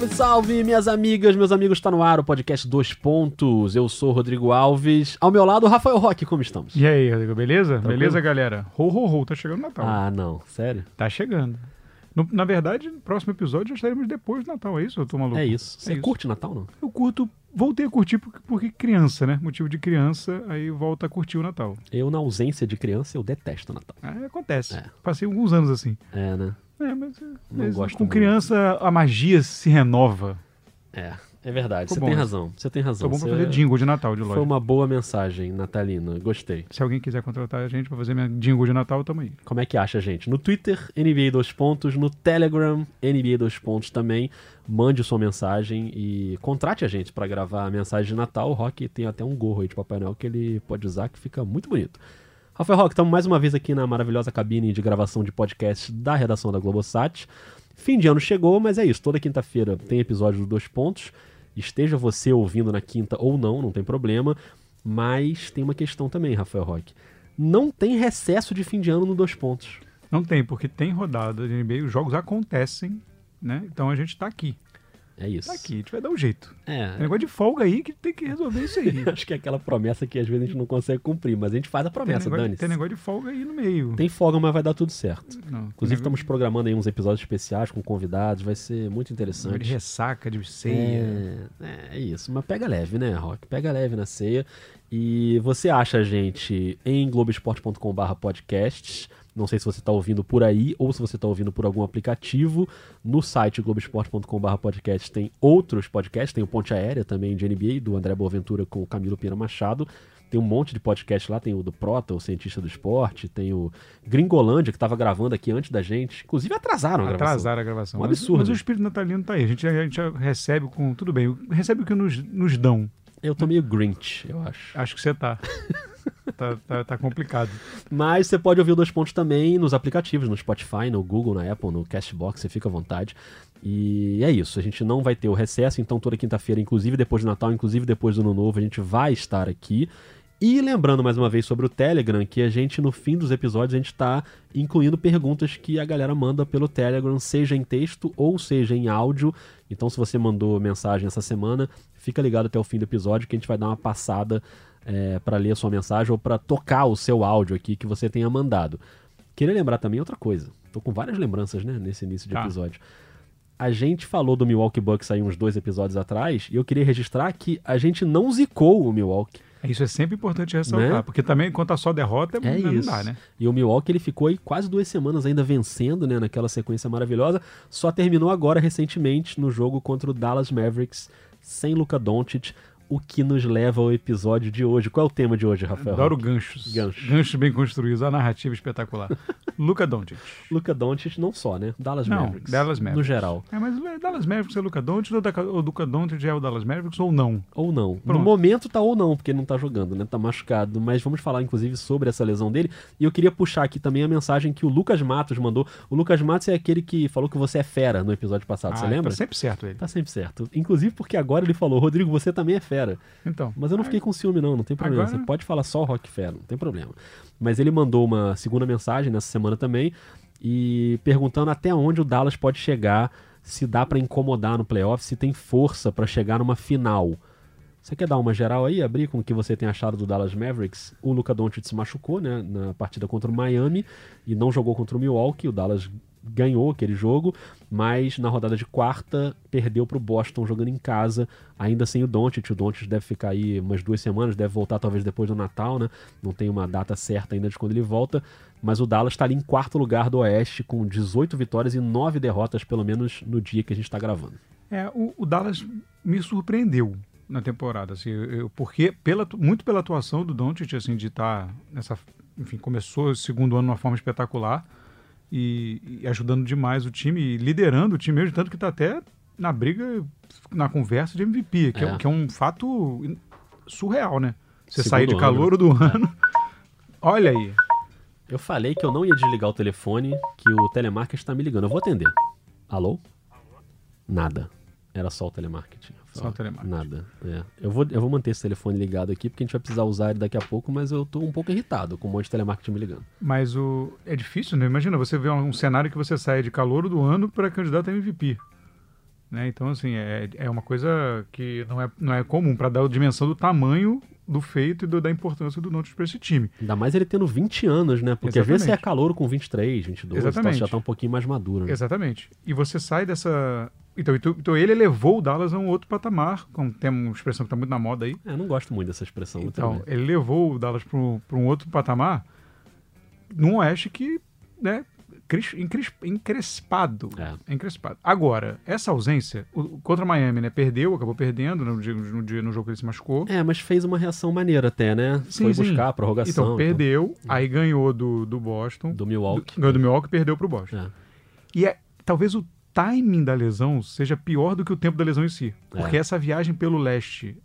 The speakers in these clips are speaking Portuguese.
Salve, salve, minhas amigas, meus amigos, está no ar o podcast Dois Pontos. Eu sou o Rodrigo Alves. Ao meu lado, o Rafael Roque, como estamos? E aí, Rodrigo, beleza? Beleza, galera? Ho, ho, ho, tá chegando o Natal. Ah, não, sério? Tá chegando. No- na verdade, no próximo episódio já estaremos depois do Natal, é isso? Eu tô maluco? É isso. Você É isso. curte Natal, não? Eu curto, voltei a curtir porque, criança, né? Motivo de criança, aí volta a curtir o Natal. Eu, na ausência de criança, eu detesto Natal. Aí acontece. É. Passei alguns anos assim. É, né? É, mas, mas gosto com muito. criança a magia se renova. É, é verdade. Você bom tem razão. Você tem razão. Tô bom pra Você- fazer jingle de Natal, de Foi loja. uma boa mensagem natalina. Gostei. Se alguém quiser contratar a gente pra fazer minha jingle de Natal, tamo aí. Como é que acha, gente? No Twitter, NBA 2 pontos. No Telegram, NBA 2 pontos também. Mande sua mensagem e contrate a gente pra gravar a mensagem de Natal. O Rock tem até um gorro aí de Papai Noel que ele pode usar, que fica muito bonito. Rafael Rock, estamos mais uma vez aqui na maravilhosa cabine de gravação de podcast da redação da Globosat. Fim de ano chegou, mas é isso. Toda quinta-feira tem episódio do Dois Pontos. Esteja você ouvindo na quinta ou não, não tem problema. Mas tem uma questão também, Rafael Roque. Não tem recesso de fim de ano no Dois Pontos. Não tem, porque tem rodada de NBA, os jogos acontecem, né? Então a gente tá aqui. É isso. Tá aqui, a gente vai dar um jeito. Tem É. negócio de folga aí que tem que resolver isso aí. Acho que é aquela promessa que às vezes a gente não consegue cumprir, mas a gente faz a Tem promessa, negócio, dane tem negócio de folga aí no meio. Tem folga, mas vai dar tudo certo. Não, Inclusive, tem estamos programando aí uns episódios especiais com convidados, vai ser muito negócio de interessante. ressaca, de ceia. É, é, é isso, mas pega leve, né, Rock? Pega leve na ceia. E você acha a gente em globesport.com.br podcasts. Não sei se você está ouvindo por aí ou se você está ouvindo por algum aplicativo. No site globesport.com.br podcasts tem outros podcasts. Tem o Ponte Aérea também de NBA, do André Boaventura com o Camilo Pira Machado. Tem um monte de podcast lá, tem o do Prota, o cientista do esporte, tem o Gringolândia, que estava gravando aqui antes da gente. Inclusive atrasaram a gravação. Atrasaram a gravação. Um Mas- absurdo. Mas, o espírito natalino tá aí. A gente, a gente recebe com. Tudo bem, recebe o que nos, nos dão. Eu tô meio Grinch, eu acho. Acho que você tá. tá, tá. tá complicado. Mas você pode ouvir o Dois Pontos também nos aplicativos, no Spotify, no Google, na Apple, no Castbox, você fica à vontade. E é isso, a gente não vai ter o recesso, então toda quinta-feira, inclusive depois do Natal, inclusive depois do Ano Novo, a gente vai estar aqui. E lembrando mais uma vez sobre o Telegram, que a gente no fim dos episódios a gente está incluindo perguntas que a galera manda pelo Telegram, seja em texto ou seja em áudio. Então se você mandou mensagem essa semana, fica ligado até o fim do episódio que a gente vai dar uma passada para ler a sua mensagem ou para tocar o seu áudio aqui que você tenha mandado. Queria lembrar também outra coisa. Tô com várias lembranças, né, nesse início de Tá. episódio. A gente falou do Milwaukee Bucks aí uns dois episódios atrás e eu queria registrar que a gente não zicou o Milwaukee. Isso é sempre importante ressaltar. Né? Porque também, tá só derrota, É não isso. dá, né? E o Milwaukee ele ficou aí quase duas semanas ainda vencendo, né, naquela sequência maravilhosa. Só terminou agora recentemente no jogo contra o Dallas Mavericks sem Luka Doncic, o que nos leva ao episódio de hoje. Qual é o tema de hoje, Rafael? Adoro ganchos. Ganchos. bem construídos, a narrativa espetacular. Luca Doncic. Luka Doncic não só, né? Dallas Não, Mavericks. Dallas Mavericks. No geral. É, mas o Dallas Mavericks é Luca Doncic ou da- o Luca Doncic é o Dallas Mavericks ou não? Ou não. No Pronto. momento tá ou não, porque ele não tá jogando, né? Tá machucado. Mas vamos falar, inclusive, sobre essa lesão dele. E eu queria puxar aqui também a mensagem que o Lucas Matos mandou. O Lucas Matos é aquele que falou que você é fera no episódio passado, você Ah, lembra? Tá sempre certo ele. Tá sempre certo. Inclusive porque agora ele falou, Rodrigo, você também é fera. Então. Mas eu não fiquei com ciúme, não, não tem problema. Agora- Você pode falar só o Rock Fera, não tem problema. Mas ele mandou uma segunda mensagem nessa semana também, e perguntando até onde o Dallas pode chegar, se dá pra incomodar no playoff, se tem força pra chegar numa final. Você quer dar uma geral aí, abrir com o que você tem achado do Dallas Mavericks? O Luka Doncic se machucou, né, na partida contra o Miami e não jogou contra o Milwaukee. O Dallas ganhou aquele jogo, mas na rodada de quarta perdeu para o Boston jogando em casa, ainda sem o Doncic. O Doncic deve ficar aí umas duas semanas, deve voltar talvez depois do Natal, né? Não tem uma data certa ainda de quando ele volta, mas o Dallas está ali em quarto lugar do Oeste com 18 vitórias e 9 derrotas, pelo menos no dia que a gente está gravando. É, o, o Dallas me surpreendeu na temporada, assim, eu- porque pela, muito pela atuação do Doncic, assim, de estar nessa, enfim, começou o segundo ano de uma forma espetacular e, e ajudando demais o time, e liderando o time mesmo, tanto que está até na briga, na conversa de MVP, que é, É. que é um fato surreal, né? Você Segundo sair de ano, calor do ano. Olha aí. Eu falei que eu não ia desligar o telefone, que o telemarketing está me ligando. Eu vou atender. Alô? Nada. Era só o telemarketing. Só o telemarketing. Nada. É. Eu, vou, eu vou manter esse telefone ligado aqui, porque a gente vai precisar usar ele daqui a pouco, mas eu tô um pouco irritado com um monte de telemarketing me ligando. Mas o é difícil, né? Imagina você ver um, um cenário que você sai de calor do ano para candidato a MVP. Né? Então, assim, é, é uma coisa que não é, não é comum para dar a dimensão do tamanho do feito e do, da importância do Doncic para esse time. Ainda mais ele tendo 20 anos, né? Porque Exatamente. às vezes você é calor com 23, 22, Exatamente. Então já tá um pouquinho mais maduro. Né? Exatamente. E você sai dessa... Então, então, então ele levou o Dallas a um outro patamar, como tem uma expressão que está muito na moda aí. É, eu não gosto muito dessa expressão. Então, ele levou o Dallas para um outro patamar num Oeste que né, encrespado. É. Encrespado. Agora, essa ausência, o, contra Miami, né? Perdeu, acabou perdendo no, dia, no, dia, no jogo que ele se machucou. É, mas fez uma reação maneira até, né? Sim, Foi sim. buscar a prorrogação. Então, perdeu, então. aí ganhou do, do Boston. Do Milwaukee. Do, ganhou do Milwaukee e perdeu pro Boston. É. E é, talvez o timing da lesão seja pior do que o tempo da lesão em si. Porque é. essa viagem pelo leste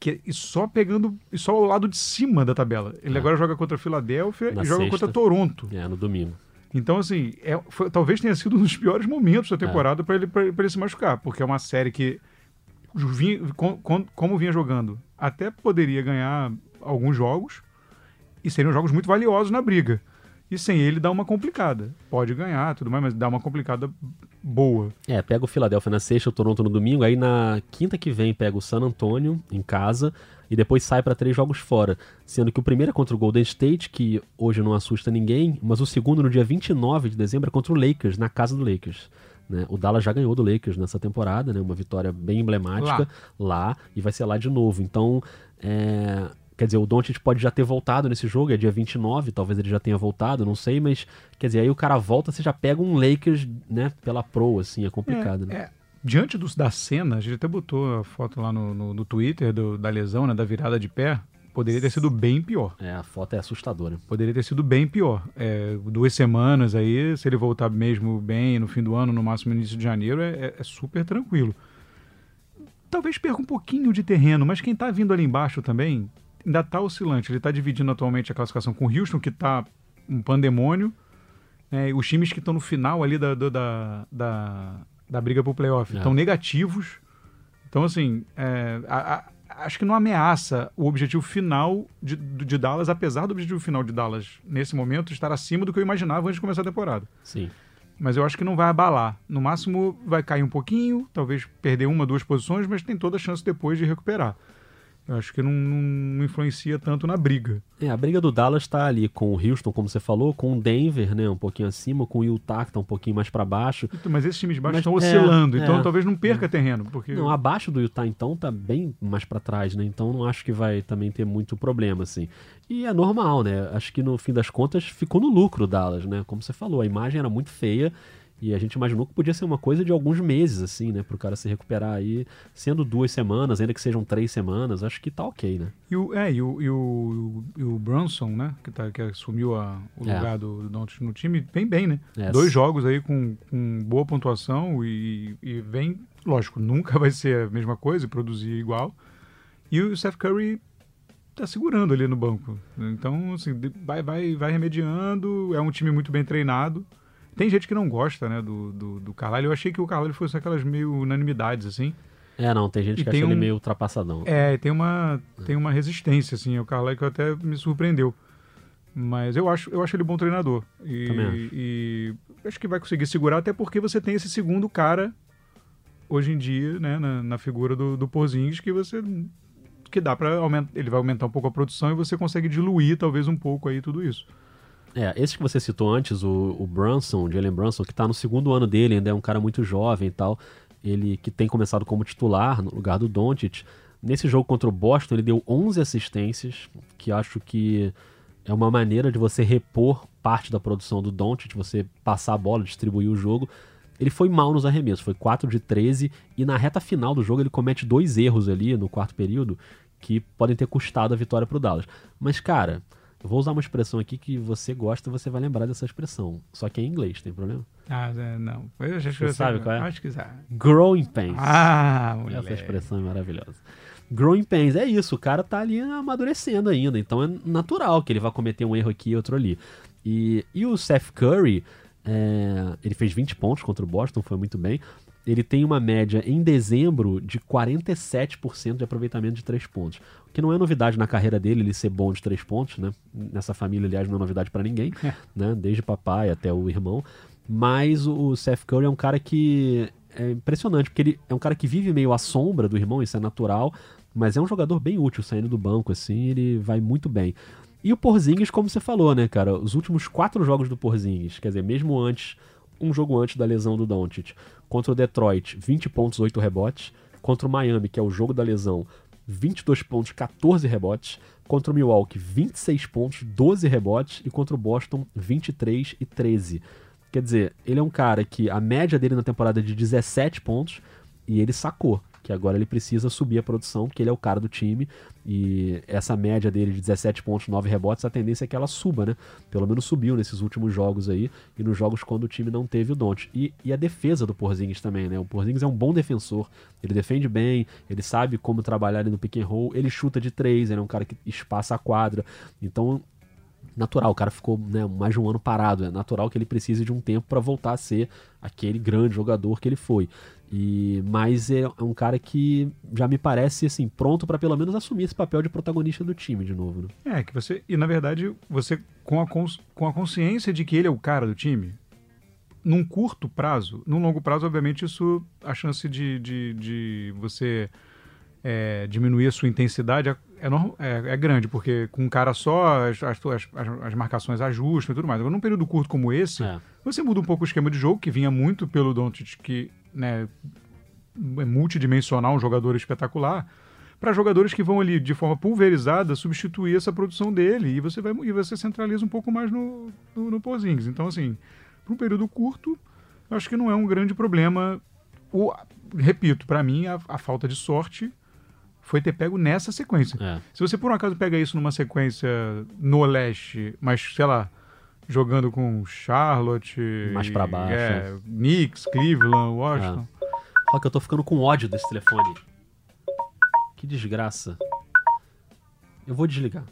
que e só pegando e só ao lado de cima da tabela. Ele é. agora joga contra a Filadélfia Na e joga sexta. contra Toronto. É, no domingo. Então, assim, é, foi, talvez tenha sido um dos piores momentos da é. temporada é. para ele, ele se machucar, porque é uma série que, vinha, com, com, como vinha jogando, até poderia ganhar alguns jogos e seriam jogos muito valiosos na briga. E sem ele dá uma complicada. Pode ganhar, tudo mais, mas dá uma complicada boa. É, pega o Philadelphia na sexta, o Toronto no domingo, aí na quinta que vem pega o San Antonio em casa, e depois sai para três jogos fora. Sendo que o primeiro é contra o Golden State, que hoje não assusta ninguém, mas o segundo, no dia 29 de dezembro, é contra o Lakers, na casa do Lakers. Né? O Dallas já ganhou do Lakers nessa temporada, né? uma vitória bem emblemática lá, lá e vai ser lá de novo. Então, é... Quer dizer, o Doncic pode já ter voltado nesse jogo, é dia 29, talvez ele já tenha voltado, não sei, mas quer dizer, aí o cara volta, você já pega um Lakers, né, pela pro, assim, é complicado, é, né? É, diante dos, da cena, a gente até botou a foto lá no, no, no Twitter do, da lesão, né, da virada de pé. Poderia ter sido bem pior. É, a foto é assustadora. Poderia ter sido bem pior. É, duas semanas aí, se ele voltar mesmo bem no fim do ano, no máximo no início de janeiro, é, é, é super tranquilo. Talvez perca um pouquinho de terreno, mas quem está vindo ali embaixo também ainda está oscilante. Ele está dividindo atualmente a classificação com o Houston, que está um pandemônio. Né, os times que estão no final ali da, da, da, da briga pro playoff. Estão é. negativos. Então, assim, é, a, a, acho que não ameaça o objetivo final de, de Dallas, apesar do objetivo final de Dallas, nesse momento, estar acima do que eu imaginava antes de começar a temporada. Sim. Mas eu acho que não vai abalar. No máximo, vai cair um pouquinho, talvez perder uma, duas posições, mas tem toda a chance depois de recuperar. Acho que não, não, influencia tanto na briga. É, a briga do Dallas está ali com o Houston, como você falou, com o Denver, né, um pouquinho acima, com o Utah, que está um pouquinho mais para baixo. Mas esses times de baixo estão oscilando, é, então é, talvez não perca é. terreno. Porque... Não, abaixo do Utah, então, tá bem mais para trás, né? Então não acho que vai também ter muito problema, assim. E é normal, né? Acho que no fim das contas ficou no lucro o Dallas, né? Como você falou, a imagem era muito feia e a gente imaginou que podia ser uma coisa de alguns meses, assim, né? Pro cara se recuperar aí, sendo duas semanas, ainda que sejam três semanas, acho que tá ok, né? E o, é, e o, e o, e o Brunson, né? Que, tá, que assumiu a, o é. lugar do, do no time, vem bem, né? É. Dois jogos aí com, com boa pontuação e, e vem, lógico, nunca vai ser a mesma coisa e produzir igual. E o Seth Curry tá segurando ali no banco. Então, assim, vai, vai, vai remediando, é um time muito bem treinado. Tem gente que não gosta, né, do, do, do Carvalho. Eu achei que o Carvalho fosse aquelas meio unanimidades, assim. É, não, tem gente e que acha um, ele meio ultrapassadão. É, tem uma, é. tem uma resistência, assim, o Carvalho que até me surpreendeu. Mas eu acho, eu acho ele bom treinador. E, acho. e acho que vai conseguir segurar, até porque você tem esse segundo cara hoje em dia, né, na, na figura do, do Porzingis, que você que dá para aumentar, ele vai aumentar um pouco a produção e você consegue diluir talvez um pouco aí tudo isso. É, esse que você citou antes, o, o Brunson, o Jalen Brunson, que está no segundo ano dele, ainda é um cara muito jovem e tal, ele que tem começado como titular no lugar do Doncic. Nesse jogo contra o Boston, ele deu 11 assistências, que acho que é uma maneira de você repor parte da produção do Doncic, você passar a bola, distribuir o jogo. Ele foi mal nos arremessos, foi 4 de 13 e na reta final do jogo ele comete dois erros ali no quarto período que podem ter custado a vitória para o Dallas. Mas cara, eu vou usar uma expressão aqui que você gosta, você vai lembrar dessa expressão. Só que é em inglês, tem problema? Ah, é, não. Eu acho que você sabe qual é? Acho que sabe. Growing pains. Ah, mulher. Essa expressão é maravilhosa. Growing pains, é isso, o cara tá ali amadurecendo ainda, então é natural que ele vá cometer um erro aqui e outro ali. E, e o Seth Curry, é, ele fez 20 pontos contra o Boston, foi muito bem, ele tem uma média em dezembro de 47% de aproveitamento de três pontos. O que não é novidade na carreira dele, ele ser bom de três pontos, né? Nessa família, aliás, não é novidade para ninguém, é. né? Desde papai até o irmão. Mas o Seth Curry é um cara que é impressionante, porque ele é um cara que vive meio à sombra do irmão, isso é natural, mas é um jogador bem útil saindo do banco, assim, ele vai muito bem. E o Porzingis, como você falou, né, cara, os últimos quatro jogos do Porzingis, quer dizer, mesmo antes, um jogo antes da lesão do Doncic, contra o Detroit, 20 pontos, 8 rebotes, contra o Miami, que é o jogo da lesão, 22 pontos, 14 rebotes, contra o Milwaukee, 26 pontos, 12 rebotes, e contra o Boston, 23 e 13. Quer dizer, ele é um cara que a média dele na temporada é de 17 pontos e ele sacou que agora ele precisa subir a produção, porque ele é o cara do time e essa média dele de 17 pontos, 9 rebotes, a tendência é que ela suba, né? Pelo menos subiu nesses últimos jogos aí e nos jogos quando o time não teve o Don't. E, e a defesa do Porzingis também, né? O Porzingis é um bom defensor, ele defende bem, ele sabe como trabalhar ali no pick and roll, ele chuta de três, ele é um cara que espaça a quadra. Então natural, o cara ficou né, mais de um ano parado, é natural que ele precise de um tempo para voltar a ser aquele grande jogador que ele foi. E mas é, é um cara que já me parece assim pronto para pelo menos assumir esse papel de protagonista do time de novo. Né? É que você e na verdade você com a, cons, com a consciência de que ele é o cara do time, num curto prazo, num longo prazo, obviamente isso a chance de, de, de você é, diminuir a sua intensidade é, é, é, grande, porque com um cara só as, as, as, as, marcações ajustam e tudo mais. Agora, num período curto como esse, é. você muda um pouco o esquema de jogo, que vinha muito pelo Doncic, que né, é multidimensional, um jogador espetacular, para jogadores que vão ali de forma pulverizada substituir essa produção dele e você vai e você centraliza um pouco mais no, no, no Porzingis. Então, assim, para um período curto, acho que não é um grande problema. O, repito, para mim, a, a falta de sorte foi ter pego nessa sequência. É. Se você por um acaso pega isso numa sequência no leste, mas sei lá, jogando com Charlotte, mais para baixo, é, Knicks, Cleveland, Washington. É. Olha que eu tô ficando com ódio desse telefone. Que desgraça. Eu vou desligar.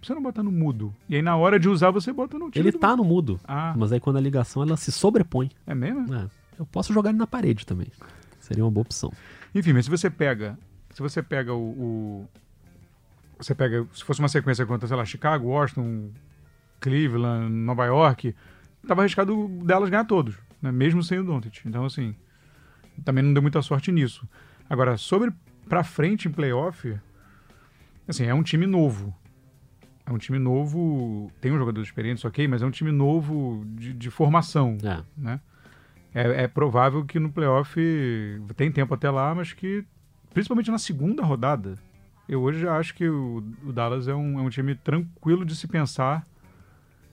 Você não botar no mudo. E aí na hora de usar você bota no Ele tá no mudo. Ah. Mas aí quando a ligação ela se sobrepõe. É mesmo? É. Eu posso jogar ele na parede também. Seria uma boa opção. Enfim, mas se você pega se você pega o, o, Você pega. Se fosse uma sequência contra, sei lá, Chicago, Washington, Cleveland, Nova York, tava arriscado delas ganhar todos, né? mesmo sem o Doncic. Então, assim, também não deu muita sorte nisso. Agora, sobre pra frente em playoff, assim, é um time novo. É um time novo, tem um jogador experiente, ok, mas é um time novo de, de formação, é. né? É, é, provável que no playoff tem tempo até lá, mas que principalmente na segunda rodada, eu hoje já acho que o, o Dallas é um, é um, time tranquilo de se pensar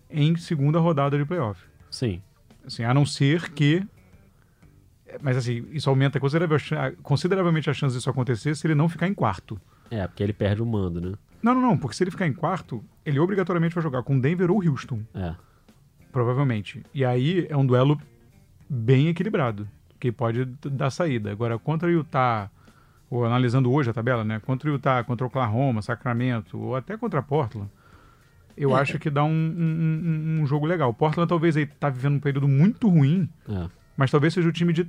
em segunda rodada de playoff. Sim. Assim, a não ser que. Mas assim, isso aumenta consideravelmente a chance disso acontecer se ele não ficar em quarto. É, porque ele perde o mando, né? Não, não, não, porque se ele ficar em quarto, ele obrigatoriamente vai jogar com Denver ou Houston. É. Provavelmente. E aí é um duelo bem equilibrado, que pode dar saída. Agora, contra o Utah ou analisando hoje a tabela, né? Contra o Utah, contra o Oklahoma, Sacramento, ou até contra Portland, eu é. acho que dá um, um, um, jogo legal. Portland talvez aí tá vivendo um período muito ruim, é. mas talvez seja o time de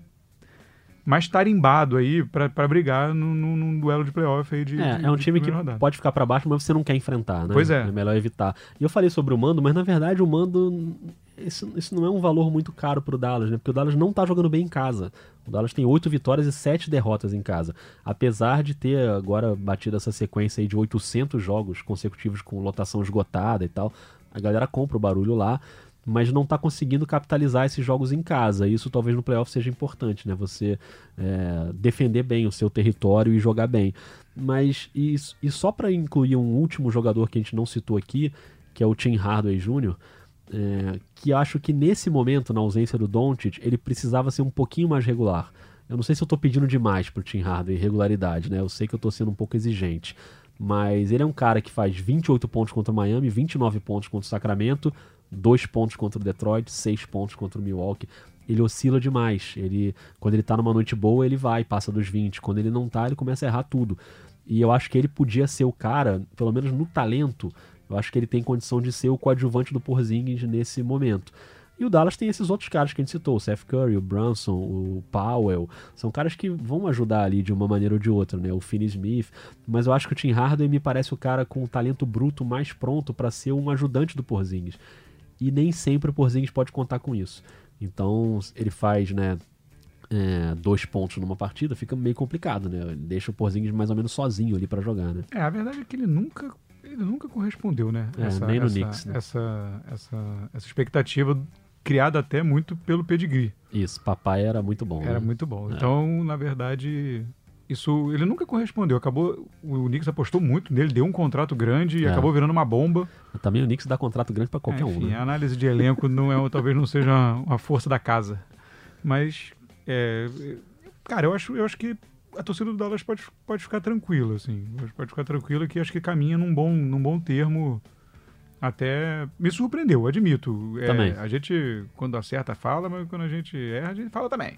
mais tarimbado aí para brigar num duelo de playoff aí de É, de, é um time que rodada. pode ficar para baixo, mas você não quer enfrentar, né? Pois é. É melhor evitar. E eu falei sobre o mando, mas na verdade o mando isso, isso não é um valor muito caro pro Dallas, né? Porque o Dallas não tá jogando bem em casa. O Dallas tem oito vitórias e sete derrotas em casa. Apesar de ter agora batido essa sequência de 800 jogos consecutivos com lotação esgotada e tal, a galera compra o barulho lá, mas não tá conseguindo capitalizar esses jogos em casa. Isso talvez no playoff seja importante, né? Você é, defender bem o seu território e jogar bem. Mas e, e só para incluir um último jogador que a gente não citou aqui, que é o Tim Hardaway Jr., é, que acho que nesse momento, na ausência do Doncic, ele precisava ser um pouquinho mais regular. Eu não sei se eu estou pedindo demais pro Tim Hardaway regularidade, né? Eu sei que eu estou sendo um pouco exigente. Mas ele é um cara que faz 28 pontos contra o Miami, 29 pontos contra o Sacramento, 2 pontos contra o Detroit, 6 pontos contra o Milwaukee. Ele oscila demais. Ele, quando ele tá numa noite boa, ele vai, passa dos 20. Quando ele não tá, ele começa a errar tudo. E eu acho que ele podia ser o cara, pelo menos no talento, eu acho que ele tem condição de ser o coadjuvante do Porzingis nesse momento. E o Dallas tem esses outros caras que a gente citou, o Seth Curry, o Brunson, o Powell. São caras que vão ajudar ali de uma maneira ou de outra, né? O Finney Smith. Mas eu acho que o Tim Hardaway me parece o cara com o talento bruto mais pronto para ser um ajudante do Porzingis. E nem sempre o Porzingis pode contar com isso. Então ele faz, né? é, dois pontos numa partida, fica meio complicado, né? Ele deixa o Porzingis mais ou menos sozinho ali para jogar, né? É, a verdade é que ele nunca, ele nunca correspondeu, né? É, nem no essa, Knicks, né? essa, essa, essa expectativa criada até muito pelo pedigree. Isso, papai era muito bom. Era né? muito bom. É. Então, na verdade, isso ele nunca correspondeu. Acabou, o Knicks apostou muito nele, deu um contrato grande e É. acabou virando uma bomba. Também o Knicks dá contrato grande para qualquer É, um, enfim, né? a análise de elenco não é, talvez não seja uma, uma força da casa. Mas, é, cara, eu acho, eu acho que a torcida do Dallas pode, pode ficar tranquila, assim. Pode ficar tranquila que acho que caminha num bom, num bom termo. Até me surpreendeu, admito. É, Também. A gente, quando acerta, fala, mas quando a gente erra, a gente fala também.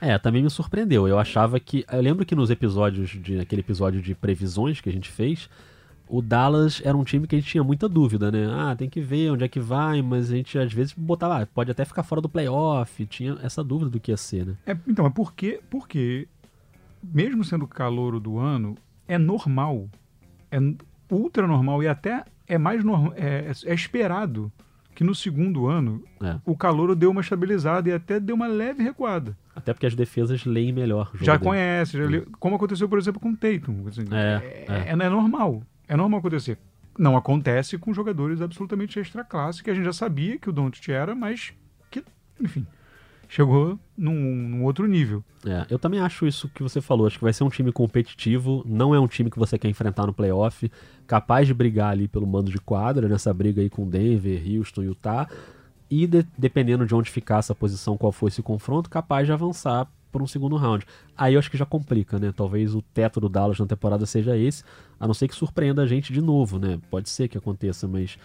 É, também me surpreendeu. Eu achava que. Eu lembro que nos episódios, de naquele episódio de previsões que a gente fez, o Dallas era um time que a gente tinha muita dúvida, né? Ah, tem que ver onde é que vai, mas a gente às vezes botava, ah, pode até ficar fora do playoff, tinha essa dúvida do que ia ser, né? É, então, é porque, porque, mesmo sendo o calouro do ano, é normal, é ultra normal e até é mais normal, é, é esperado que no segundo ano É. o calouro deu uma estabilizada e até deu uma leve recuada. Até porque as defesas leem melhor. já dele. conhece, já como aconteceu, por exemplo, com o Tatum. assim, É, é, é normal, é normal acontecer. Não acontece com jogadores absolutamente extra classe, que a gente já sabia que o Doncic era, mas que, enfim, chegou num, num outro nível. É, eu também acho isso que você falou. Acho que vai ser um time competitivo. Não é um time que você quer enfrentar no playoff. Capaz de brigar ali pelo mando de quadra, nessa briga aí com Denver, Houston, Utah. E de- dependendo de onde ficar essa posição, qual for esse confronto, capaz de avançar por um segundo round. Aí eu acho que já complica, né? Talvez o teto do Dallas na temporada seja esse, a não ser que surpreenda a gente de novo, né? Pode ser que aconteça, mas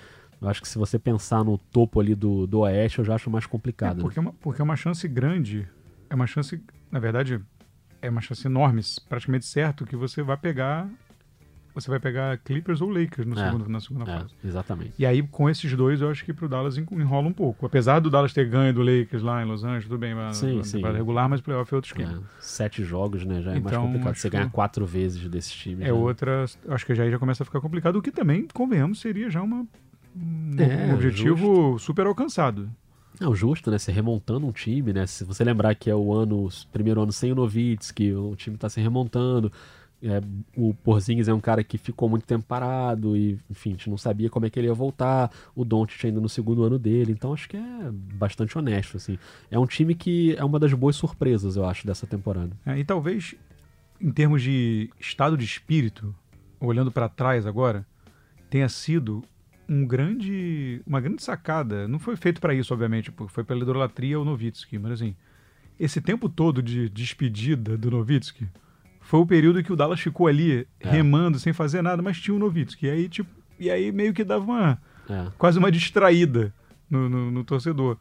eu acho que se você pensar no topo ali do, do Oeste, eu já acho mais complicado. É, né? porque, é uma, porque é uma chance grande, é uma chance, na verdade, é uma chance enorme, praticamente certo, que você vai pegar. Você vai pegar Clippers ou Lakers no É, segundo, na segunda É, fase. exatamente. E aí, com esses dois, eu acho que pro Dallas en- enrola um pouco. Apesar do Dallas ter ganho do Lakers lá em Los Angeles, tudo bem, mas Sim, sim. regular, mas playoff é outro esquema. É, sete jogos, né? Já é mais Então, complicado. acho Você ganhar quatro vezes desses times. É né? outra. Acho que já aí já começa a ficar complicado, o que também, convenhamos, seria já uma, um, É, um objetivo super alcançado. Não, justo, né? Você remontando um time, né? Se você lembrar que é o ano, o primeiro ano sem o Novitsky, o time tá se remontando. É, o Porzingis é um cara que ficou muito tempo parado e, enfim, a gente não sabia como é que ele ia voltar. O Doncic ainda no segundo ano dele, então acho que é bastante honesto, assim. É um time que é uma das boas surpresas, eu acho, dessa temporada. É, e talvez, em termos de estado de espírito, olhando para trás agora, tenha sido um grande, uma grande sacada. Não foi feito para isso, obviamente, porque foi pela idolatria ao Novitsky, mas assim, esse tempo todo de despedida do Novitsky foi o período que o Dallas ficou ali É. remando sem fazer nada, mas tinha o Novitsky. E aí, tipo, e aí meio que dava uma É. quase uma distraída no, no- no torcedor.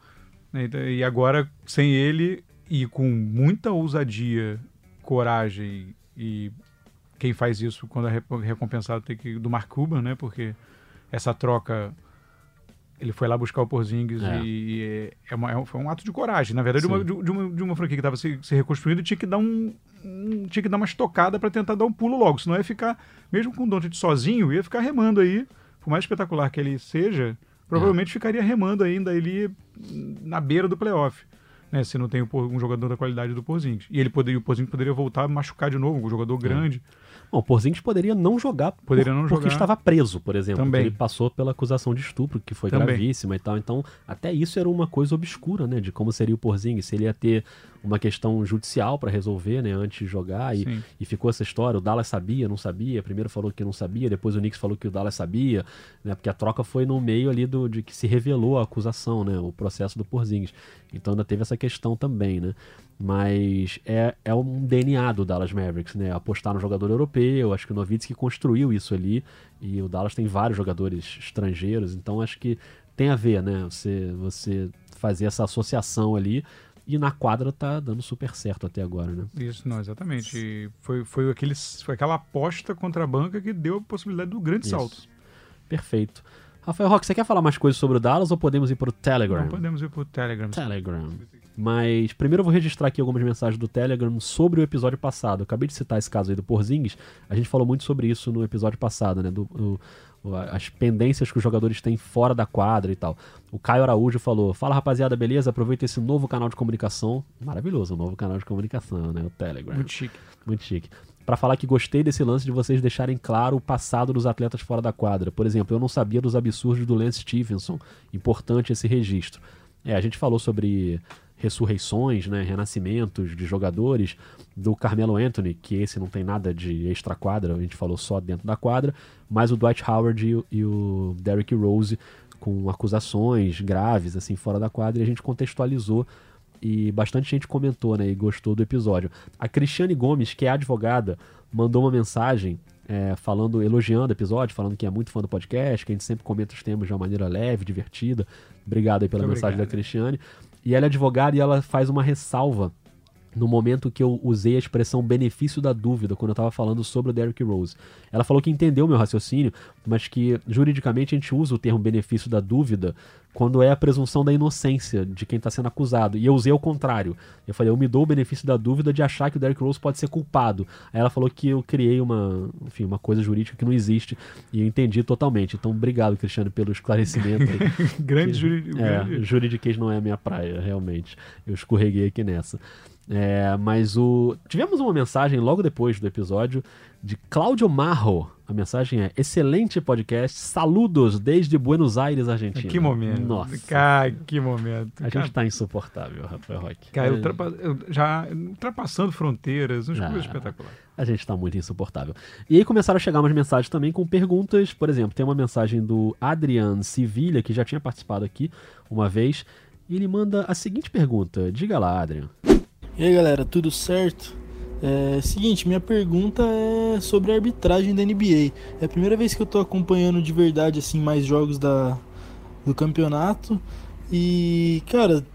né? Então, E agora, sem ele e com muita ousadia, coragem e quem faz isso quando é recompensado tem que do Mark Cuban, né? Porque essa troca ele foi lá buscar o Porzingis É. e é, é uma- é foi um ato de coragem. Na verdade, uma, de, de uma, de uma franquia que estava se, se reconstruindo tinha que dar um, um- tinha que dar uma estocada para tentar dar um pulo logo, senão ia ficar mesmo com o Doncic sozinho, ia ficar remando aí, por mais espetacular que ele seja, provavelmente ficaria remando ainda ali na beira do playoff. Né, se não tem um jogador da qualidade do Porzingis. E ele poderia, o Porzingis poderia voltar a machucar de novo, um jogador grande. Bom, o Porzingis poderia não jogar por- Poderia não porque jogar. estava preso, por exemplo. Também. Ele passou pela acusação de estupro, que foi Também. gravíssima e tal. Então, até isso era uma coisa obscura, né? De como seria o Porzingis. Se ele ia ter uma questão judicial para resolver, né? Antes de jogar. E, e ficou essa história. O Dallas sabia, não sabia. Primeiro falou que não sabia, depois o Knicks falou que o Dallas sabia. Né? Porque a troca foi no meio ali do, de que se revelou a acusação, né? O processo do Porzingis. Então ainda teve essa questão também, né? Mas é, é um DNA do Dallas Mavericks, né? Apostar no jogador europeu, acho que o Nowitzki construiu isso ali, e o Dallas tem vários jogadores estrangeiros, então acho que tem a ver, né? Você, você fazer essa associação ali, e na quadra tá dando super certo até agora, né? Isso, não, exatamente. E Foi, foi, aquele, foi aquela aposta contra a banca que deu a possibilidade do grande Isso. salto. Perfeito. Rafael Roque, você quer falar mais coisas sobre o Dallas ou podemos ir para o Telegram? Não podemos ir pro Telegram. Telegram. Mas primeiro eu vou registrar aqui algumas mensagens do Telegram sobre o episódio passado. Eu acabei de citar esse caso aí do Porzingis. A gente falou muito sobre isso no episódio passado, né? Do, o, as pendências que os jogadores têm fora da quadra e tal. O Caio Araújo falou: Fala rapaziada, beleza? Aproveita esse novo canal de comunicação. Maravilhoso, um novo canal de comunicação, né? O Telegram. Muito chique. Muito chique. Para falar que gostei desse lance de vocês deixarem claro o passado dos atletas fora da quadra. Por exemplo, eu não sabia dos absurdos do Lance Stevenson. Importante esse registro. É, a gente falou sobre ressurreições, né, renascimentos de jogadores do Carmelo Anthony, que esse não tem nada de extra quadra, a gente falou só dentro da quadra, mas o Dwight Howard e, o Derrick Rose com acusações graves assim fora da quadra e a gente contextualizou e bastante gente comentou, né, e gostou do episódio. A Cristiane Gomes, que é advogada, mandou uma mensagem é, falando, elogiando o episódio, falando que é muito fã do podcast, que a gente sempre comenta os temas de uma maneira leve, divertida. Obrigado aí pela Muito mensagem obrigado. da Cristiane. E ela é advogada e ela faz uma ressalva no momento que eu usei a expressão benefício da dúvida, quando eu estava falando sobre o Derrick Rose. Ela falou que entendeu meu raciocínio, mas que juridicamente a gente usa o termo benefício da dúvida quando é a presunção da inocência de quem está sendo acusado. E eu usei o contrário. Eu falei, eu me dou o benefício da dúvida de achar que o Derrick Rose pode ser culpado. Aí ela falou que eu criei uma, enfim, uma coisa jurídica que não existe e eu entendi totalmente. Então, obrigado, Cristiano, pelo esclarecimento. grande juri... É, juridiquês não é a minha praia, realmente. Eu escorreguei aqui nessa. É, mas o. Tivemos uma mensagem logo depois do episódio de Cláudio Marro. A mensagem é: excelente podcast, saludos desde Buenos Aires, Argentina. Que momento. Nossa. Cara, que momento. A Cara, gente tá insuportável, Rafael Roque. cara, É, ultrapa- já ultrapassando fronteiras, uma Ah. coisa espetacular. A gente tá muito insuportável. E aí começaram a chegar umas mensagens também com perguntas. Por exemplo, tem uma mensagem do Adrian Civilha, que já tinha participado aqui uma vez. E ele manda a seguinte pergunta. Diga lá, Adrian. E aí galera, tudo certo? É, seguinte, minha pergunta é sobre a arbitragem da NBA. É a primeira vez que eu tô acompanhando de verdade assim mais jogos da, do campeonato e, cara,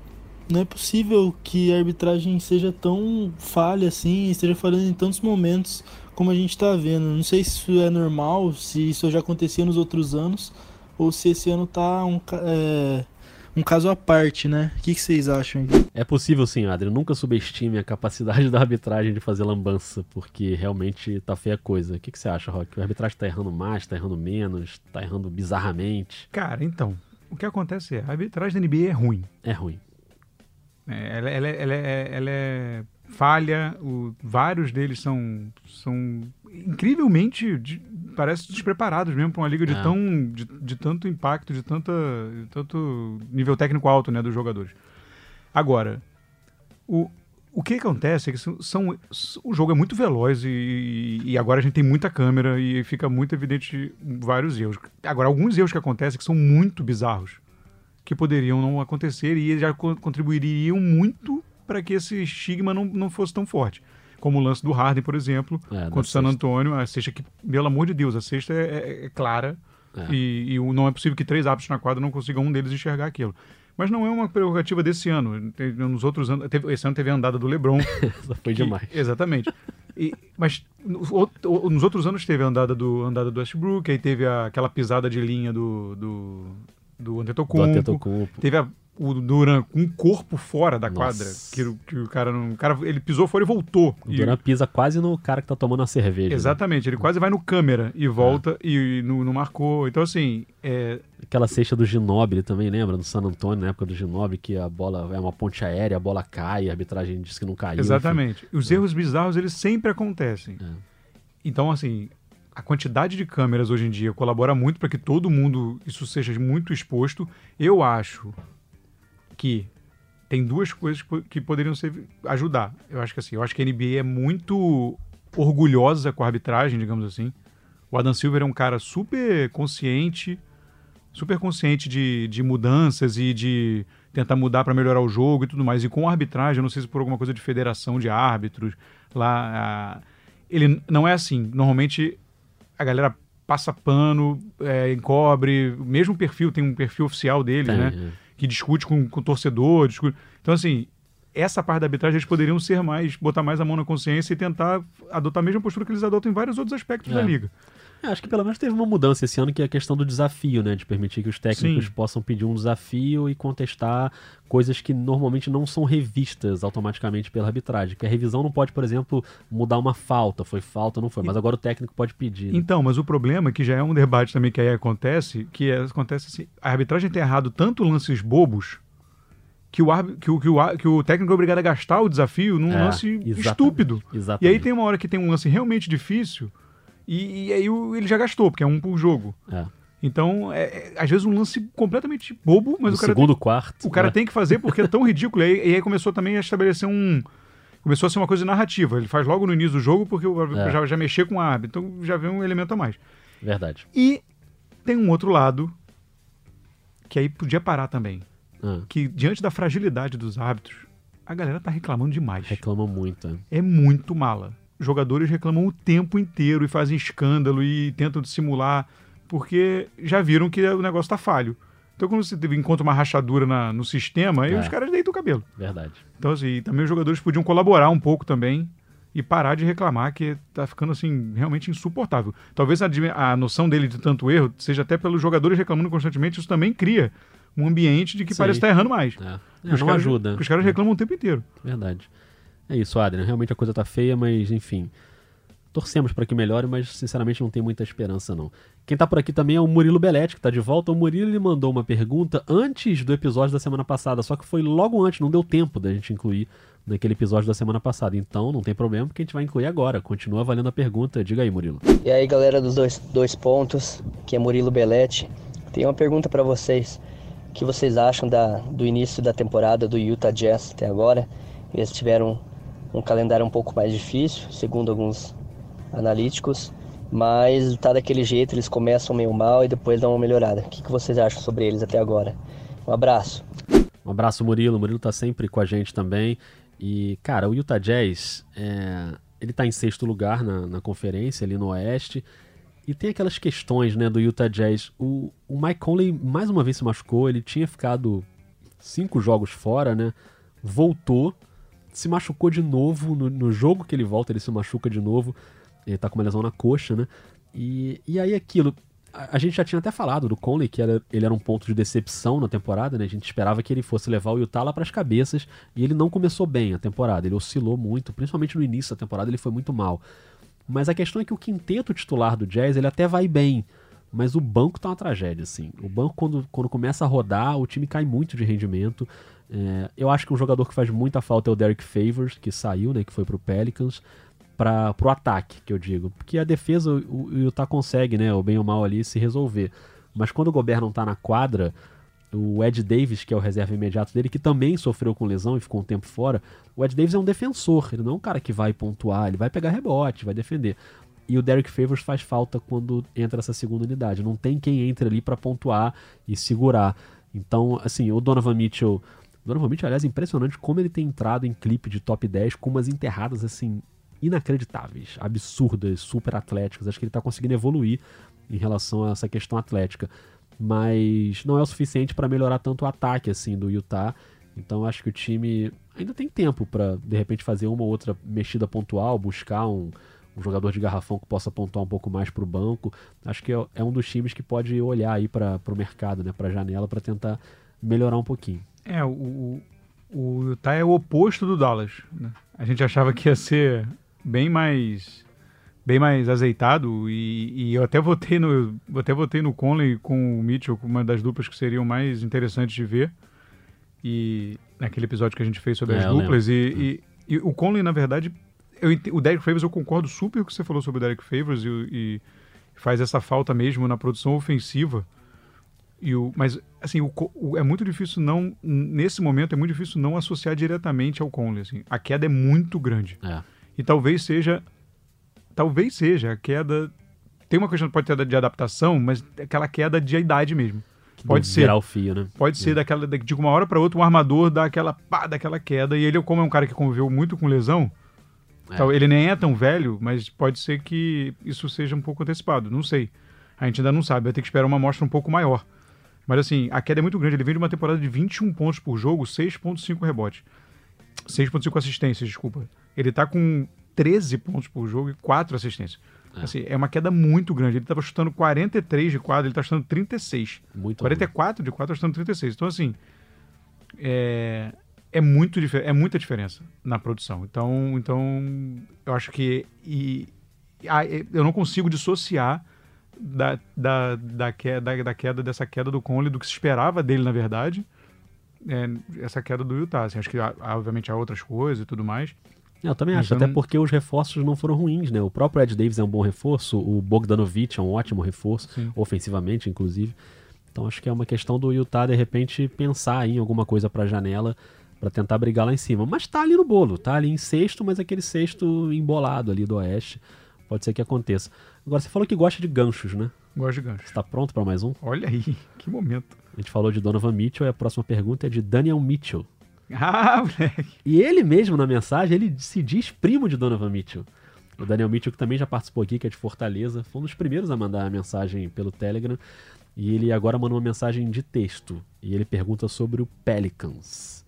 não é possível que a arbitragem seja tão falha assim, esteja falhando em tantos momentos como a gente tá vendo. Não sei se isso é normal, se isso já acontecia nos outros anos ou se esse ano tá um, é, um caso à parte, né? O que, que vocês acham? aí? É possível sim, Adrian. Nunca subestime a capacidade da arbitragem de fazer lambança, porque realmente tá feia a coisa. O que, que você acha, Rock? A arbitragem tá errando mais, tá errando menos, tá errando bizarramente. Cara, então, o que acontece é, a arbitragem da NBA é ruim. É ruim. É, ela, ela, ela é, ela é falha, o- vários deles são, são incrivelmente, de- parece despreparados mesmo para uma liga de, É. tão, de, de tanto impacto, de, tanta, de tanto nível técnico alto né, dos jogadores. Agora, o, o que acontece é que são, são- o jogo é muito veloz e, e agora a gente tem muita câmera e fica muito evidente vários erros. Agora, alguns erros que acontecem que são muito bizarros, que poderiam não acontecer e já co- contribuiriam muito para que esse estigma não, não fosse tão forte. Como o lance do Harden, por exemplo, É, contra o San sexta. Antônio, a sexta que, pelo amor de Deus, a sexta é, é- é clara É. e, e não é possível que três árbitros na quadra não consigam um deles enxergar aquilo. Mas não é uma prerrogativa desse ano. Nos outros anos, teve- esse ano teve a andada do LeBron. Foi que- demais. Exatamente. E- mas nos outros anos teve a andada do, andada do Westbrook, aí teve a- aquela pisada de linha do, do, do Do Antetokounmpo. Antetokounmpo. Teve a- o Duran com um corpo fora da quadra, que, o- que o cara não. O cara, ele pisou fora e voltou. O E- Duran pisa quase no cara que tá tomando a cerveja. né? Exatamente, ele quase vai no câmera e volta e não, não marcou. Então, assim, é, Aquela cesta do Ginobili também, lembra? No San Antônio, na época do Ginobili, que a bola é uma ponte aérea, a bola cai, a arbitragem diz que não caiu. enfim. exatamente. Os erros bizarros, eles sempre acontecem. É. Então, assim, a quantidade de câmeras hoje em dia colabora muito para que todo mundo isso seja muito exposto. Eu acho que tem duas coisas que po- que poderiam ser, ajudar. Eu acho que assim, eu acho que a NBA é muito orgulhosa com a arbitragem, digamos assim. O Adam Silver é um cara super consciente, super consciente de, de mudanças e de tentar mudar para melhorar o jogo e tudo mais. E com a arbitragem, eu não sei se por alguma coisa de federação de árbitros, lá. ele não é assim. Normalmente a galera passa pano, é, encobre, o mesmo perfil, tem um perfil oficial dele, né? é. Que discute com, com o torcedor. Discute... Então, assim, essa parte da arbitragem eles poderiam ser mais, botar mais a mão na consciência e tentar adotar a mesma postura que eles adotam em vários outros aspectos É. da liga. É, acho que pelo menos teve uma mudança esse ano, que é a questão do desafio, né? De permitir que os técnicos Sim. possam pedir um desafio e contestar coisas que normalmente não são revistas automaticamente pela arbitragem. Que a revisão não pode, por exemplo, mudar uma falta. Foi falta, não foi. Mas agora o técnico pode pedir. né? Então, mas o problema é que já é um debate também que aí acontece, que é, acontece assim, a arbitragem tem errado tanto lances bobos que o, que, o, que, o, que o técnico é obrigado a gastar o desafio num É, lance exatamente, estúpido. E Exatamente. aí tem uma hora que tem um lance realmente difícil e, e aí ele já gastou, porque é um por jogo. É. Então, é, é, às vezes um lance completamente bobo, mas no o cara, segundo quarto. tem, o cara é. tem que fazer porque é tão ridículo. E aí, e aí começou também a estabelecer um... Começou a ser uma coisa narrativa. Ele faz logo no início do jogo porque É. já, já mexer com a árbitro. Então já vem um elemento a mais. Verdade. E tem um outro lado que aí podia parar também. Ah, Que diante da fragilidade dos árbitros, a galera tá reclamando demais. reclamam muito. é. É muito mala. Jogadores reclamam o tempo inteiro e fazem escândalo e tentam dissimular porque já viram que o negócio tá falho. Então quando você encontra uma rachadura na- no sistema, aí É. os caras deitam o cabelo. Verdade. Então assim, também os jogadores podiam colaborar um pouco também e parar de reclamar que tá ficando assim realmente insuportável. Talvez a, a noção dele de tanto erro seja até pelos jogadores reclamando constantemente, isso também cria um ambiente de que Sim. parece estar errando mais. É. É, não caras- ajuda. Os caras reclamam o tempo inteiro. Verdade. É isso, Adrian. Realmente a coisa tá feia, mas enfim. Torcemos para que melhore, mas sinceramente não tem muita esperança não. Quem tá por aqui também é o Murilo Belletti, que tá de volta. O Murilo ele mandou uma pergunta antes do episódio da semana passada, só que foi logo antes, não deu tempo da gente incluir naquele episódio da semana passada. Então não tem problema, porque a gente vai incluir agora. Continua valendo a pergunta. Diga aí, Murilo. E aí, galera dos dois, dois pontos, que é Murilo Belletti. Tenho uma pergunta para vocês. O que vocês acham da, do início da temporada do Utah Jazz até agora? Eles tiveram um calendário um pouco mais difícil, segundo alguns analíticos, mas tá daquele jeito, eles começam meio mal e depois dão uma melhorada. O que, que vocês acham sobre eles até agora? Um abraço. Um abraço, Murilo. Murilo tá sempre com a gente também. E, cara, o Utah Jazz, é, ele tá em sexto lugar na, na conferência, ali no Oeste. E tem aquelas questões, né, do Utah Jazz. O, o Mike Conley, mais uma vez, se machucou. Ele tinha ficado cinco jogos fora, né? Voltou, se machucou de novo. No, no jogo que ele volta, ele se machuca de novo. Ele tá com uma lesão na coxa, né? E, e aí aquilo, a, a gente já tinha até falado do Conley, que era, ele era um ponto de decepção na temporada, né? A gente esperava que ele fosse levar o Utah lá pras cabeças e ele não começou bem a temporada. Ele oscilou muito, principalmente no início da temporada, ele foi muito mal. Mas a questão é que o quinteto titular do Jazz, ele até vai bem, mas o banco tá uma tragédia, assim. O banco, quando, quando começa a rodar, o time cai muito de rendimento. É, eu acho que um jogador que faz muita falta é o Derek Favors, que saiu, né, que foi pro Pelicans, para pro ataque, que eu digo. Porque a defesa, o, o Utah consegue, né, o bem ou mal ali, se resolver. Mas quando o Gobert não tá na quadra, o Ed Davis, que é o reserva imediato dele, que também sofreu com lesão e ficou um tempo fora, o Ed Davis é um defensor, ele não é um cara que vai pontuar, ele vai pegar rebote, vai defender. E o Derek Favors faz falta quando entra essa segunda unidade. Não tem quem entre ali para pontuar e segurar. Então, assim, o Donovan Mitchell. Donovan Mitchell, aliás, é impressionante como ele tem entrado em clipe de top 10 com umas enterradas, assim, inacreditáveis, absurdas, super atléticas. Acho que ele tá conseguindo evoluir em relação a essa questão atlética. Mas não é o suficiente para melhorar tanto o ataque, assim, do Utah. Então acho que o time ainda tem tempo para de repente fazer uma ou outra mexida pontual, buscar um, um jogador de garrafão que possa pontuar um pouco mais para o banco. Acho que é, é um dos times que pode olhar aí para o mercado, né, para a janela, para tentar melhorar um pouquinho. É, o, o, Utah é o oposto do Dallas. né? A gente achava que ia ser bem mais bem mais azeitado e, e eu até votei no eu até votei no Conley com o Mitchell uma das duplas que seriam mais interessantes de ver e naquele episódio que a gente fez sobre É, as duplas e, e, e o Conley na verdade eu, o Derek Favors eu concordo super com o que você falou sobre o Derek Favors e, e faz essa falta mesmo na produção ofensiva e o, mas, assim, o, o- é muito difícil não. Nesse momento, é muito difícil não associar diretamente ao Conley. Assim. A queda é muito grande. É. E talvez seja. Talvez seja a queda. Tem uma questão, pode ter de adaptação, mas aquela queda de idade mesmo. Que Pode ser. Virar o fio, né? Pode ser daquela. da- De uma hora para outra, um armador dá aquela pá, daquela queda. E ele, como é um cara que conviveu muito com lesão, É. ele nem é tão velho, mas pode ser que isso seja um pouco antecipado. Não sei. A gente ainda não sabe. Vai ter que esperar uma amostra um pouco maior. Mas assim, a queda é muito grande. Ele vem de uma temporada de 21 pontos por jogo, 6.5 rebotes. 6.5 assistências, desculpa. Ele tá com 13 pontos por jogo e 4 assistências. É. Assim, é uma queda muito grande. Ele estava chutando 43 de quadro, ele está chutando 36. Muito 44 ruim. de quadro, está chutando 36. Então, assim, é, é, muito, é muita diferença na produção. Então, então eu acho que e, a, eu não consigo dissociar da, da, da, queda, da queda dessa queda do Conley, do que se esperava dele, na verdade, é, essa queda do Utah. Assim, acho que, obviamente, há outras coisas e tudo mais. Eu também acho, então, até porque os reforços não foram ruins, né? O próprio Ed Davis é um bom reforço, o Bogdanovich é um ótimo reforço, sim. ofensivamente, inclusive. Então acho que é uma questão do Utah, de repente, pensar em alguma coisa para a janela para tentar brigar lá em cima. Mas tá ali no bolo, tá ali em sexto, mas aquele sexto embolado ali do Oeste. Pode ser que aconteça. Agora, você falou que gosta de ganchos, né? Gosto de ganchos. Está pronto para mais um? Olha aí, que momento. A gente falou de Donovan Mitchell e a próxima pergunta é de Daniel Mitchell. Ah, moleque. E ele mesmo, na mensagem, ele se diz primo de Donovan Mitchell. O Daniel Mitchell, que também já participou aqui, que é de Fortaleza, foi um dos primeiros a mandar a mensagem pelo Telegram. E ele agora mandou uma mensagem de texto. E ele pergunta sobre o Pelicans.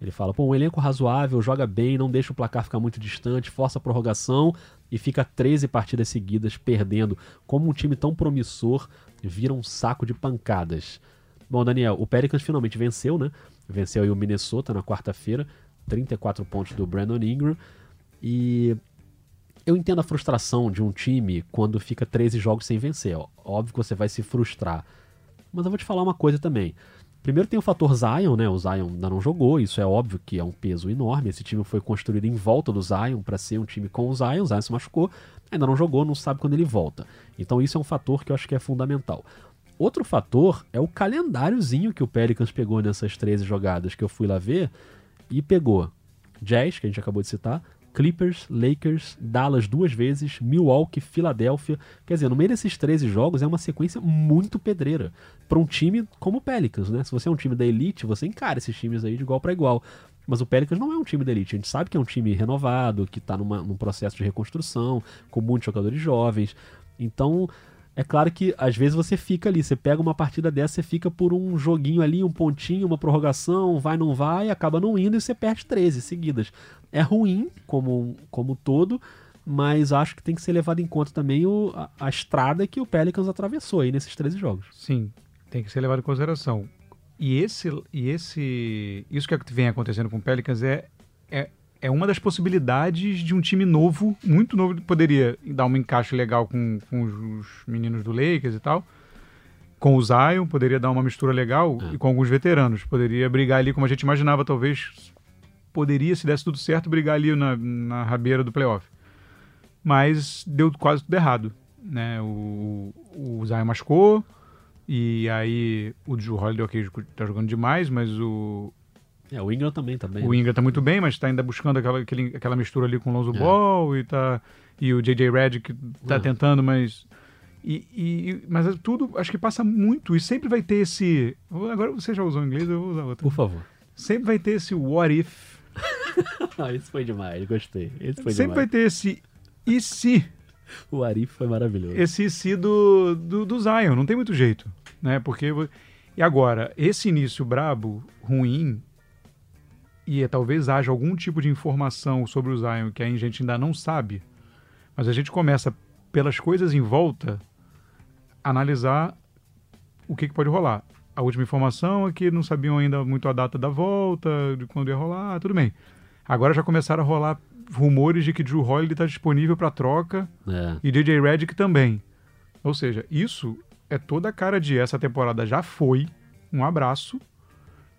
Ele fala: pô, um elenco razoável, joga bem, não deixa o placar ficar muito distante, força a prorrogação e fica 13 partidas seguidas perdendo. Como um time tão promissor vira um saco de pancadas. Bom, Daniel, o Pelicans finalmente venceu, né? Venceu aí o Minnesota na quarta-feira, 34 pontos do Brandon Ingram. E eu entendo a frustração de um time quando fica 13 jogos sem vencer. Óbvio que você vai se frustrar. Mas eu vou te falar uma coisa também. Primeiro tem o fator Zion, né? O Zion ainda não jogou, isso é óbvio que é um peso enorme. Esse time foi construído em volta do Zion para ser um time com o Zion. O Zion se machucou, ainda não jogou, não sabe quando ele volta. Então isso é um fator que eu acho que é fundamental. Outro fator é o calendáriozinho que o Pelicans pegou nessas 13 jogadas que eu fui lá ver e pegou Jazz, que a gente acabou de citar, Clippers, Lakers, Dallas duas vezes, Milwaukee, Filadélfia. Quer dizer, no meio desses 13 jogos é uma sequência muito pedreira para um time como o Pelicans, né? Se você é um time da elite, você encara esses times aí de igual para igual. Mas o Pelicans não é um time da elite. A gente sabe que é um time renovado, que está num processo de reconstrução, com muitos jogadores jovens. Então, é claro que às vezes você fica ali, você pega uma partida dessa, você fica por um joguinho ali, um pontinho, uma prorrogação, vai, não vai, acaba não indo e você perde 13 seguidas. É ruim como, como todo, mas acho que tem que ser levado em conta também o, a, a estrada que o Pelicans atravessou aí nesses 13 jogos. Sim, tem que ser levado em consideração. E esse, e esse isso que vem acontecendo com o Pelicans é, é é uma das possibilidades de um time novo, muito novo, poderia dar um encaixe legal com, com os meninos do Lakers e tal. Com o Zion, poderia dar uma mistura legal é. e com alguns veteranos. Poderia brigar ali como a gente imaginava, talvez. Poderia, se desse tudo certo, brigar ali na, na rabeira do playoff. Mas deu quase tudo errado. Né? O, o Zion machucou, e aí o Drew Holiday, ok, tá jogando demais, mas o, é, o Ingram também tá bem. O né? Ingram tá muito bem, mas tá ainda buscando aquela, aquele, aquela mistura ali com o Lonzo é. Ball e, tá, e o J.J. Redick tá é. tentando, mas... E, e, mas é tudo, acho que passa muito e sempre vai ter esse... Agora você já usou inglês, eu vou usar outro. Por favor. Sempre vai ter esse what if. ah, esse foi demais, gostei. Esse foi sempre demais. vai ter esse e se. O Arif foi maravilhoso. Esse se do, do, do Zion, não tem muito jeito, né? Porque... E agora, esse início brabo, ruim, e é, talvez haja algum tipo de informação sobre o Zion que a gente ainda não sabe, mas a gente começa pelas coisas em volta analisar o que, que pode rolar. A última informação é que não sabiam ainda muito a data da volta, de quando ia rolar, tudo bem. Agora já começaram a rolar rumores de que Drew Holiday está disponível para troca é. e DJ Redick também. Ou seja, isso é toda a cara de essa temporada já foi. Um abraço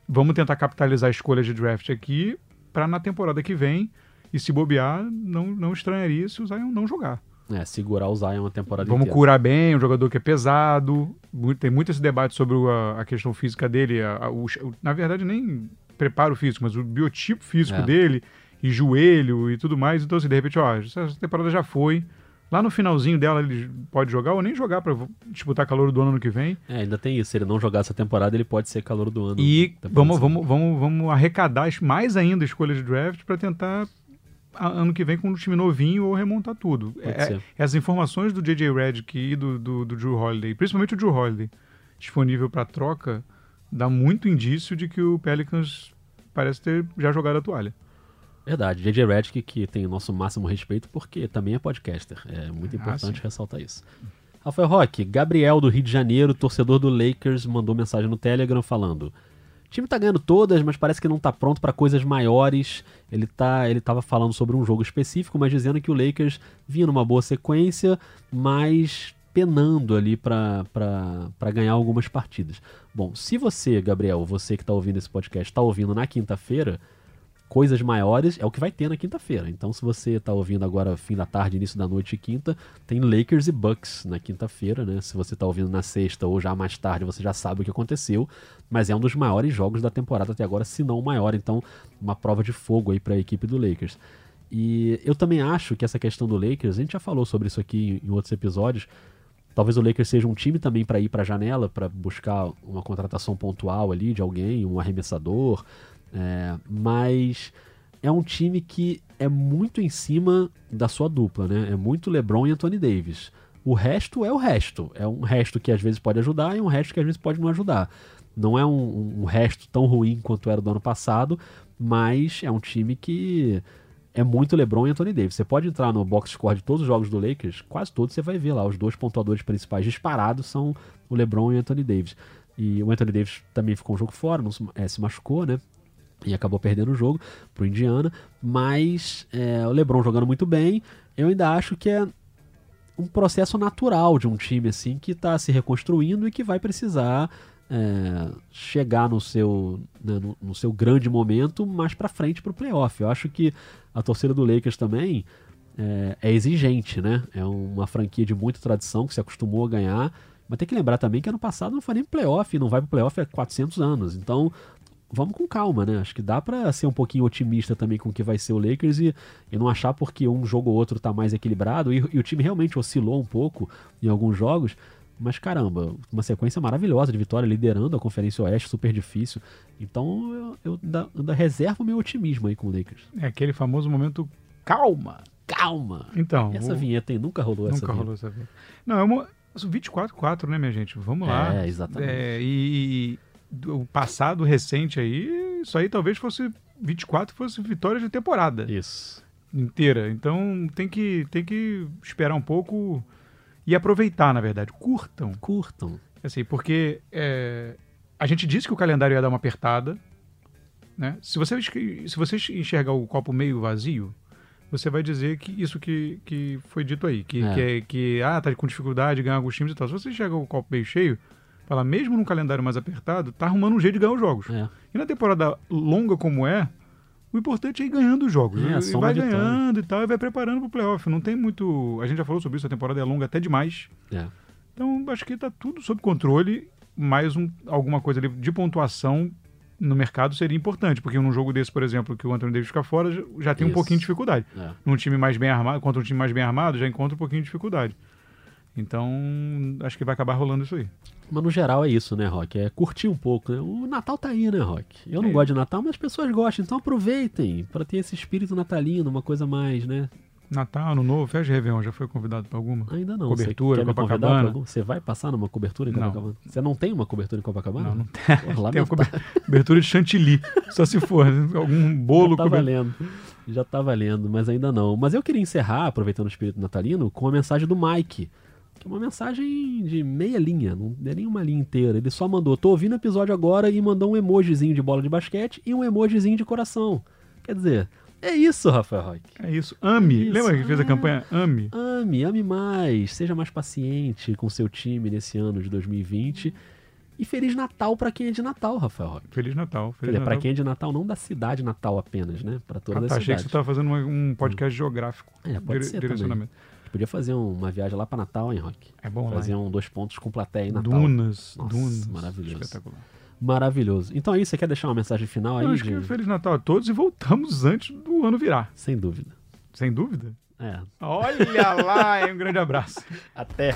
vamos tentar capitalizar a escolha de draft aqui para na temporada que vem, e se bobear, não, não estranharia se o Zion não jogar. É, segurar o Zion uma temporada Vamos inteira. curar bem um jogador que é pesado. Tem muito esse debate sobre a, a questão física dele. A, a, o, na verdade, nem preparo físico, mas o biotipo físico é. dele, e joelho e tudo mais. Então, assim, de repente, ó, essa temporada já foi. Lá no finalzinho dela ele pode jogar ou nem jogar para disputar calor do ano no que vem. É, ainda tem isso. Se ele não jogar essa temporada, ele pode ser calor do ano. E vamos, vamos, vamos, vamos arrecadar mais ainda escolhas de draft para tentar ano que vem com um time novinho ou remontar tudo. É, é, as informações do J.J. Redick e do, do, do Drew Holiday, principalmente o Drew Holiday, disponível para troca, dá muito indício de que o Pelicans parece ter já jogado a toalha. Verdade. JJ Redick, que tem o nosso máximo respeito, porque também é podcaster. É muito Ah, importante sim. ressaltar isso. Rafael Roque, Gabriel do Rio de Janeiro, torcedor do Lakers, mandou mensagem no Telegram falando: O time tá ganhando todas, mas parece que não tá pronto para coisas maiores. Ele tá, ele tava falando sobre um jogo específico, mas dizendo que o Lakers vinha numa boa sequência, mas penando ali para ganhar algumas partidas. Bom, se você, Gabriel, você que tá ouvindo esse podcast, tá ouvindo na quinta-feira, coisas maiores é o que vai ter na quinta-feira. Então, se você tá ouvindo agora fim da tarde, início da noite, quinta, tem Lakers e Bucks na quinta-feira, né? Se você tá ouvindo na sexta ou já mais tarde, você já sabe o que aconteceu, mas é um dos maiores jogos da temporada até agora, se não o maior, então uma prova de fogo aí para a equipe do Lakers. E eu também acho que essa questão do Lakers, a gente já falou sobre isso aqui em outros episódios, Talvez o Lakers seja um time também para ir para a janela, para buscar uma contratação pontual ali de alguém, um arremessador. É, mas é um time que é muito em cima da sua dupla, né? É muito LeBron e Anthony Davis. O resto é o resto. É um resto que às vezes pode ajudar e um resto que às vezes pode não ajudar. Não é um, um resto tão ruim quanto era do ano passado, mas é um time que é muito LeBron e Anthony Davis. Você pode entrar no box score de todos os jogos do Lakers, quase todos você vai ver lá. Os dois pontuadores principais disparados são o LeBron e o Anthony Davis. E o Anthony Davis também ficou um jogo fora, não é, se machucou, né? E acabou perdendo o jogo pro Indiana. Mas é, o LeBron jogando muito bem, eu ainda acho que é um processo natural de um time assim que está se reconstruindo e que vai precisar é, chegar no seu, né, no, no, seu grande momento mais para frente para o playoff. Eu acho que a torcida do Lakers também é, é, exigente, né? É uma franquia de muita tradição que se acostumou a ganhar, mas tem que lembrar também que ano passado não foi nem playoff, não vai para playoff há 400 anos. Então vamos com calma, né? Acho que dá para ser um pouquinho otimista também com o que vai ser o Lakers e, e não achar porque um jogo ou outro tá mais equilibrado e, e o time realmente oscilou um pouco em alguns jogos. Mas caramba, uma sequência maravilhosa de vitória, liderando a Conferência Oeste, super difícil. Então eu, eu, da, da reservo meu otimismo aí com o Lakers. É aquele famoso momento calma. Calma! Então. Essa o... vinheta aí nunca rolou nunca essa rolou essa vinheta. Não, é uma. 24-4, né, minha gente? Vamos lá. É, exatamente. É, e, o passado recente aí, isso aí talvez fosse 24 fosse vitória de temporada. Isso. Inteira. Então tem que, tem que esperar um pouco e aproveitar, na verdade. Curtam. Curtam. Assim, porque é, a gente disse que o calendário ia dar uma apertada. Né? Se, você, se você enxergar o copo meio vazio, você vai dizer que isso que, que foi dito aí. Que, É. que, é- que, ah, tá com dificuldade de ganhar alguns times e tal. Se você enxergar o copo meio cheio, fala, mesmo num calendário mais apertado, tá arrumando um jeito de ganhar os jogos. É. E na temporada longa como é, o importante é ir ganhando os jogos. É, a e vai ganhando e tal, e vai preparando pro playoff. Não tem muito. A gente já falou sobre isso, a temporada é longa até demais. É. Então, acho que tá tudo sob controle. Mais um, alguma coisa ali de pontuação no mercado seria importante. Porque num jogo desse, por exemplo, que o Anthony Davis fica fora, já- tem um Isso. pouquinho de dificuldade. É. Num time mais bem armado, contra um time mais bem armado, já encontra um pouquinho de dificuldade. Então, acho que vai acabar rolando isso aí. Mas no geral é isso, né, Rock? É curtir um pouco, né? O Natal tá aí, né, Rock? Eu não É. gosto de Natal, mas as pessoas gostam, então aproveitem pra ter esse espírito natalino, uma coisa mais, né? Natal, Ano Novo, festa de Réveillon, já foi convidado para alguma? Ainda não. Cobertura, Você Copacabana? Você vai passar numa cobertura em Não. Copacabana? Você não tem uma cobertura em Copacabana? Não, não Porra, Tem cober- cobertura de chantilly. Só se for né? algum bolo Já tá valendo. Já tá valendo, mas ainda não. Mas eu queria encerrar, aproveitando o espírito natalino, com a mensagem do Mike. Que é uma mensagem de meia linha, não é nem uma linha inteira. Ele só mandou, tô ouvindo o episódio agora e mandou um emojizinho de bola de basquete e um emojizinho de coração. Quer dizer, é isso, Rafael Roque. É isso. Ame. Isso. Lembra que fez a Ah. campanha Ame? Ame, ame mais, seja mais paciente com seu time nesse ano de 2020. E Feliz Natal pra quem é de Natal, Rafael Roque. Feliz Natal. Feliz Natal. quem é de Natal, não da cidade Natal apenas, né? Pra todas Ah, as tá, achei que cidades. você estava fazendo um podcast geográfico. É, pode Dire- ser direcionamento. Gente podia fazer um- uma viagem lá pra Natal, hein, Rock? É bom lá. Fazer hein? um dois pontos com plateia em Natal. Dunas. Nossa, Dunas. maravilhoso. Espetacular. Maravilhoso. Então é isso, você quer deixar uma mensagem final aí? Eu acho de- que Feliz Natal a todos e voltamos antes do ano virar. Sem dúvida. Sem dúvida. É. Olha lá, hein? um grande abraço. Até.